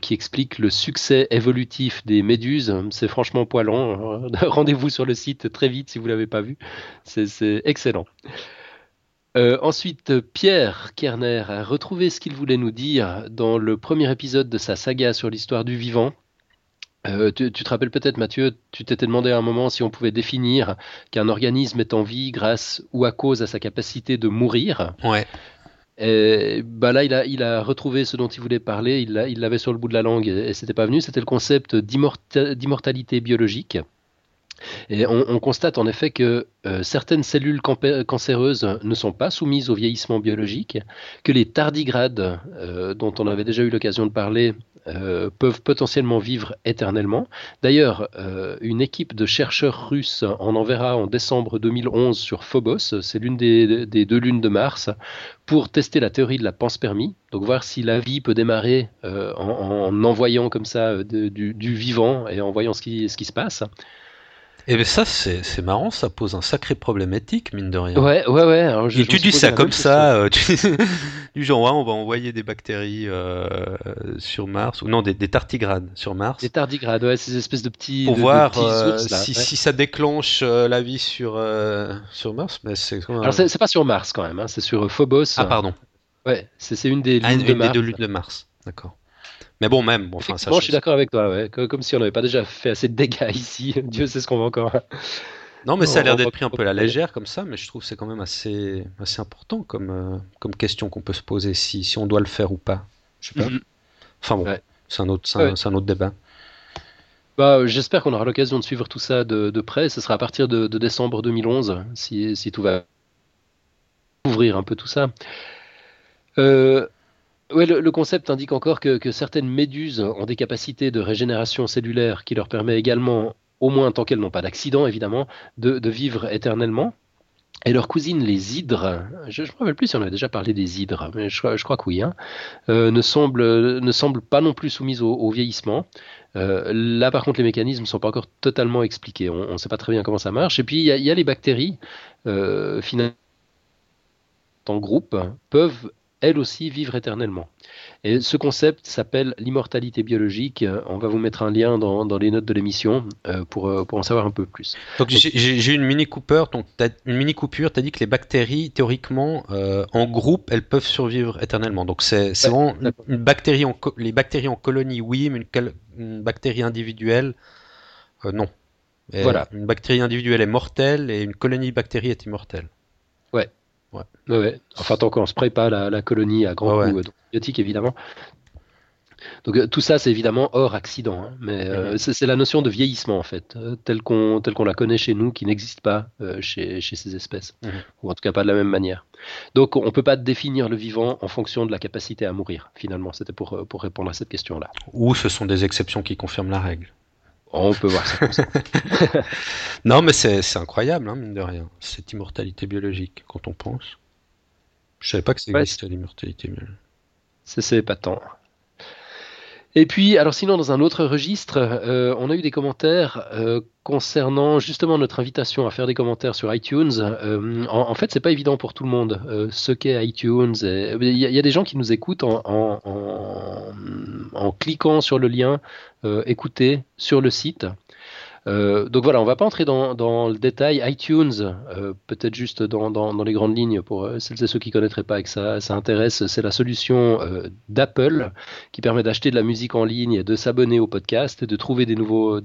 qui explique le succès évolutif des méduses. C'est franchement poilant. Rendez-vous sur le site très vite si vous ne l'avez pas vu. C'est excellent. Euh, ensuite, Pierre Kerner a retrouvé ce qu'il voulait nous dire dans le premier épisode de sa saga sur l'histoire du vivant. Euh, tu, te rappelles peut-être, Mathieu, tu t'étais demandé à un moment si on pouvait définir qu'un organisme est en vie grâce ou à cause à sa capacité de mourir. Ouais. Et, bah là, il a, il a retrouvé ce dont il voulait parler, il l'avait sur le bout de la langue et, c'était pas venu, c'était le concept d'immortalité biologique. Et on, constate en effet que euh, certaines cellules cancéreuses ne sont pas soumises au vieillissement biologique, que les tardigrades, euh, dont on avait déjà eu l'occasion de parler, euh, peuvent potentiellement vivre éternellement. D'ailleurs, une équipe de chercheurs russes en enverra en décembre 2011 sur Phobos, c'est l'une des, deux lunes de Mars, pour tester la théorie de la panspermie, donc voir si la vie peut démarrer en, envoyant comme ça du, vivant et en voyant ce qui se passe. Et bien ça, c'est marrant, ça pose un sacré problème éthique, mine de rien. Ouais, ouais, ouais. Alors, je, tu dis ça comme ça, euh, du genre, ouais, on va envoyer des bactéries euh, sur Mars, ou non, des, tardigrades sur Mars. Des tardigrades, ouais, ces espèces de petits. Pour voir euh, si, si, ça déclenche la vie sur, sur Mars. Mais c'est, Alors, c'est pas sur Mars quand même, hein, c'est sur Phobos. Ah, pardon. Ouais, c'est une des ah, lunes de Mars. Des deux lunes de Mars, d'accord. Mais bon, même. Bon, enfin, ça, je suis d'accord avec toi, ouais. Comme si on n'avait pas déjà fait assez de dégâts ici. Dieu sait ce qu'on va encore. Non, mais ça a l'air d'être pris un peu à la légère comme ça, mais je trouve que c'est quand même assez, assez important comme, euh, comme question qu'on peut se poser si, si on doit le faire ou pas. Je sais pas. Mhm. Enfin bon, c'est un, autre, c'est un, autre débat. Bah, J'espère qu'on aura l'occasion de suivre tout ça de, de, près. Ce sera à partir de, de décembre 2011, si, si, tout va ouvrir un peu tout ça. Euh, Ouais, le, concept indique encore que, certaines méduses ont des capacités de régénération cellulaire qui leur permet également, au moins tant qu'elles n'ont pas d'accident évidemment, de, vivre éternellement. Et leur cousine, les hydres, je ne me rappelle plus si on avait déjà parlé des hydres, mais je, crois que oui, hein, euh, ne, semblent, ne semblent pas non plus soumises au, vieillissement. Euh, là, par contre, les mécanismes ne sont pas encore totalement expliqués. On ne sait pas très bien comment ça marche. Et puis, il y, a les bactéries, euh, finalement, en groupe, peuvent elles aussi vivre éternellement. Et ce concept s'appelle l'immortalité biologique. On va vous mettre un lien dans, les notes de l'émission euh, pour, euh, pour en savoir un peu plus. Donc, j'ai une mini coupure. Donc une mini coupure. Tu as dit que les bactéries, théoriquement, euh, en groupe, elles peuvent survivre éternellement. Donc c'est vraiment une, bactérie en les bactéries en colonie, oui, mais une, bactérie individuelle, non. voilà. Une bactérie individuelle est mortelle et une colonie de bactéries est immortelle. Ouais. Ouais. Enfin, tant qu'on ne spray pas la, colonie à grand coup d'antibiotiques, évidemment. Donc euh, tout ça, c'est évidemment hors accident, hein. mais euh, c'est la notion de vieillissement en fait, euh, telle qu'on la connaît chez nous, qui n'existe pas chez, chez, ces espèces, mhm. ou en tout cas pas de la même manière. Donc on ne peut pas définir le vivant en fonction de la capacité à mourir. Finalement, c'était pour pour répondre à cette question-là. Ou ce sont des exceptions qui confirment la règle. On peut voir ça non, mais c'est incroyable, hein, mine de rien, cette immortalité biologique, quand on pense. Je savais pas que ça existait, l'immortalité biologique. C'est tant. Et puis, alors sinon, dans un autre registre, euh, on a eu des commentaires euh, concernant justement notre invitation à faire des commentaires sur iTunes. Euh, en, fait, c'est pas évident pour tout le monde ce qu'est iTunes. Il y, a des gens qui nous écoutent en, en cliquant sur le lien écouter sur le site. Euh, donc voilà, on va pas entrer dans, le détail. iTunes, euh, peut-être juste dans, les grandes lignes pour euh, celles et ceux qui connaîtraient pas et ça, ça intéresse, c'est la solution d'Apple qui permet d'acheter de la musique en ligne, de s'abonner au podcast, de trouver des nouveaux,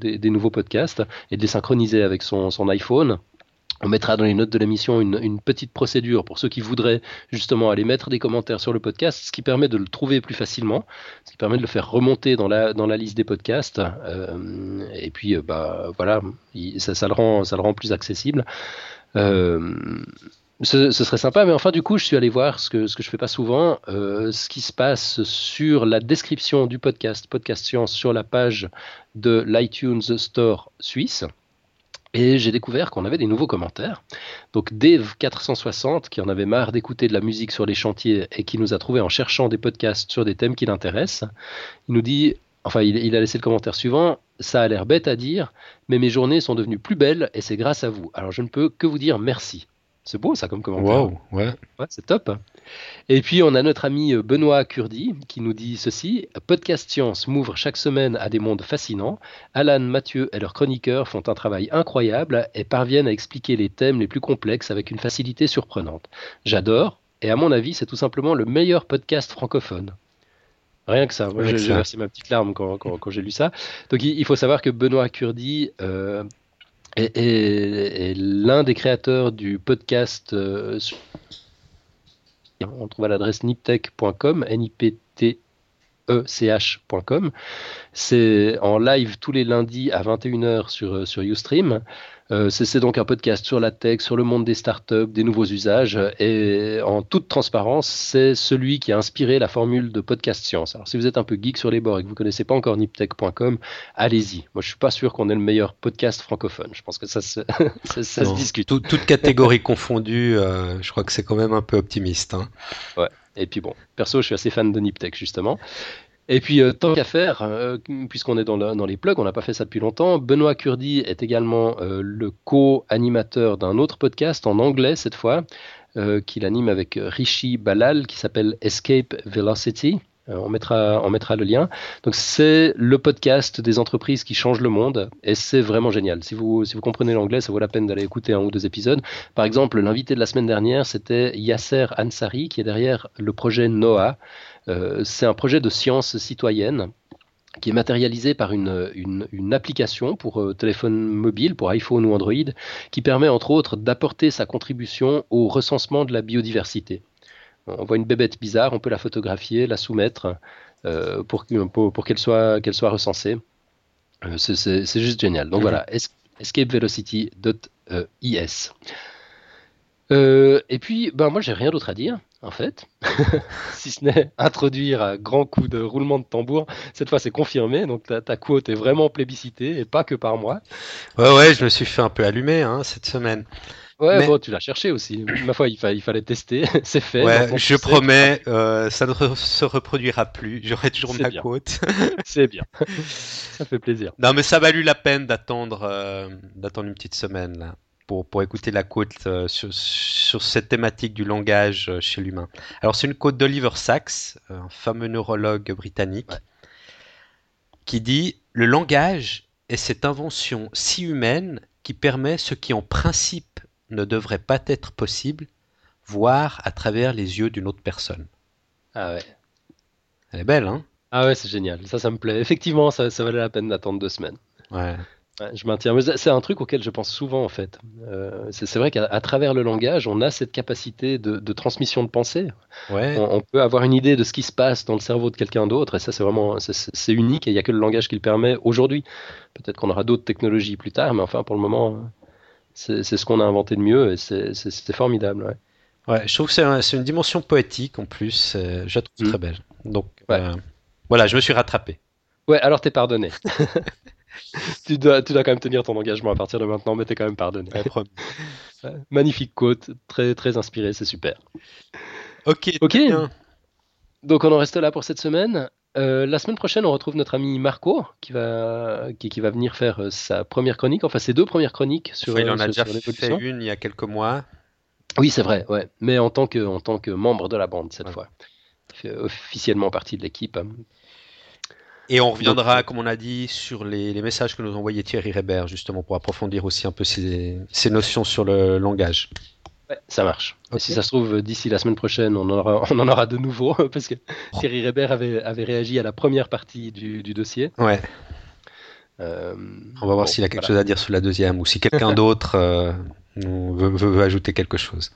podcasts et de les synchroniser avec son iPhone. On mettra dans les notes de l'émission une, petite procédure pour ceux qui voudraient justement aller mettre des commentaires sur le podcast, ce qui permet de le trouver plus facilement, ce qui permet de le faire remonter dans la, liste des podcasts. Euh, et puis, euh, bah, voilà, ça, le rend, ça rend plus accessible. Euh, ce, serait sympa, mais enfin, du coup, je suis allé voir ce que, ce que je fais pas souvent, ce qui se passe sur la description du podcast, Podcast Science, sur la page de l'iTunes Store suisse. Et j'ai découvert qu'on avait des nouveaux commentaires. Donc Dave460, qui en avait marre d'écouter de la musique sur les chantiers et qui nous a trouvé en cherchant des podcasts sur des thèmes qui l'intéressent, il nous dit, enfin il, a laissé le commentaire suivant, ça a l'air bête à dire, mais mes journées sont devenues plus belles et c'est grâce à vous. Alors je ne peux que vous dire merci. C'est beau ça comme commentaire. Wow, ouais. ouais c'est top. Et puis on a notre ami euh, Benoît Kurdi qui nous dit ceci Podcast Science m'ouvre chaque semaine à des mondes fascinants. Alan, Mathieu et leurs chroniqueurs font un travail incroyable et parviennent à expliquer les thèmes les plus complexes avec une facilité surprenante. J'adore et à mon avis c'est tout simplement le meilleur podcast francophone. Rien que ça. Moi, j'ai versé ma petite larme quand, j'ai lu ça. Donc, il faut savoir que Benoît Kurdi euh, et, l'un des créateurs du podcast, euh, on trouve à l'adresse niptech.com, n i p t e c. C'est en live tous les lundis à 21h sur, euh, sur Ustream. Euh, c'est donc un podcast sur la tech, sur le monde des startups, des nouveaux usages. Et en toute transparence, c'est celui qui a inspiré la formule de podcast science. Alors, si vous êtes un peu geek sur les bords et que vous connaissez pas encore niptech.com, allez-y. Moi, je suis pas sûr qu'on ait le meilleur podcast francophone. Je pense que ça se, ça, se discute. toute catégorie confondue, euh, je crois que c'est quand même un peu optimiste. Hein. Ouais. Et puis bon, perso, je suis assez fan de Niptech justement. Et puis, euh, tant qu'à faire, euh, puisqu'on est dans, les plugs, on n'a pas fait ça depuis longtemps, Benoît Kurdi est également euh, le co-animateur d'un autre podcast en anglais cette fois, qu'il anime avec Rishi Balal, qui s'appelle Escape Velocity. On, mettra, on mettra le lien. Donc, c'est le podcast des entreprises qui changent le monde, et c'est vraiment génial. Si vous, si vous comprenez l'anglais, ça vaut la peine d'aller écouter un ou deux épisodes. Par exemple, l'invité de la semaine dernière, c'était Yasser Ansari, qui est derrière le projet NOAA. Euh, c'est un projet de science citoyenne qui est matérialisé par une, une, application pour euh, téléphone mobile, pour iPhone ou Android, qui permet entre autres d'apporter sa contribution au recensement de la biodiversité. On voit une bébête bizarre, on peut la photographier, la soumettre euh, pour, pour, qu'elle soit, qu'elle soit recensée. c'est juste génial. Donc mhm. voilà, escapevelocity.is. et puis, ben, moi, j'ai rien d'autre à dire en fait, si ce n'est introduire un grand coup de roulement de tambour. Cette fois, c'est confirmé, donc ta, quote est vraiment plébiscitée et pas que par moi. Ouais, ouais, je me suis fait un peu allumer hein, cette semaine. Ouais, bon, tu l'as cherché aussi. Ma foi, il, il fallait tester. c'est fait. Ouais, je promets, euh, ça ne se reproduira plus. J'aurai toujours ma quote. c'est bien. ça fait plaisir. Non, mais ça a valu la peine d'attendre, euh, d'attendre une petite semaine là pour, pour écouter la quote euh, sur, sur, cette thématique du langage chez l'humain. Alors c'est une quote d'Oliver Sacks, un fameux neurologue britannique, qui dit Le langage est cette invention si humaine qui permet ce qui en principe ne devrait pas être possible, voir à travers les yeux d'une autre personne. Ah ouais. Elle est belle, hein? Ah ouais, c'est génial. Ça, ça me plaît. Effectivement, ça, ça valait la peine d'attendre deux semaines. Ouais je maintiens. C'est un truc auquel je pense souvent en fait. Euh, c'est vrai qu'à travers le langage, on a cette capacité de, transmission de pensée. On, peut avoir une idée de ce qui se passe dans le cerveau de quelqu'un d'autre, et ça c'est vraiment c'est unique. Et il n'y a que le langage qui le permet aujourd'hui. Peut-être qu'on aura d'autres technologies plus tard, mais enfin pour le moment, c'est ce qu'on a inventé de mieux, et c'est formidable. Ouais. je trouve que c'est une dimension poétique en plus. Je la trouve mm. très belle. Donc euh, voilà, je me suis rattrapé. Ouais, alors t'es pardonné. tu, dois, tu dois quand même tenir ton engagement à partir de maintenant, mais t'es quand même pardonné. Magnifique quote, très, très inspiré, c'est super. Ok. Ok. Donc on en reste là pour cette semaine. Euh, la semaine prochaine, on retrouve notre ami Marco qui va, qui, qui va venir faire euh, sa première chronique, enfin ses deux premières chroniques sur. il en a déjà fait une il y a quelques mois. Oui, c'est vrai, ouais. mais en tant, que, en tant que membre de la bande cette fois. Il fait officiellement partie de l'équipe. Et on reviendra, comme on a dit, sur les, messages que nous envoyait Thierry Reber, justement, pour approfondir aussi un peu ces, notions sur le langage. Ouais, ça marche. Si ça se trouve, d'ici la semaine prochaine, on en aura, on en aura de nouveau, parce que Thierry Reber avait, avait réagi à la première partie du, du dossier. Ouais. Euh, on va voir s'il a quelque chose à dire sur la deuxième, ou si quelqu'un d'autre euh, veut, veut, ajouter quelque chose.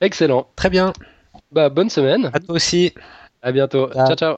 Excellent. Très bien. Bah, bonne semaine. À toi aussi. À bientôt. ciao. ciao.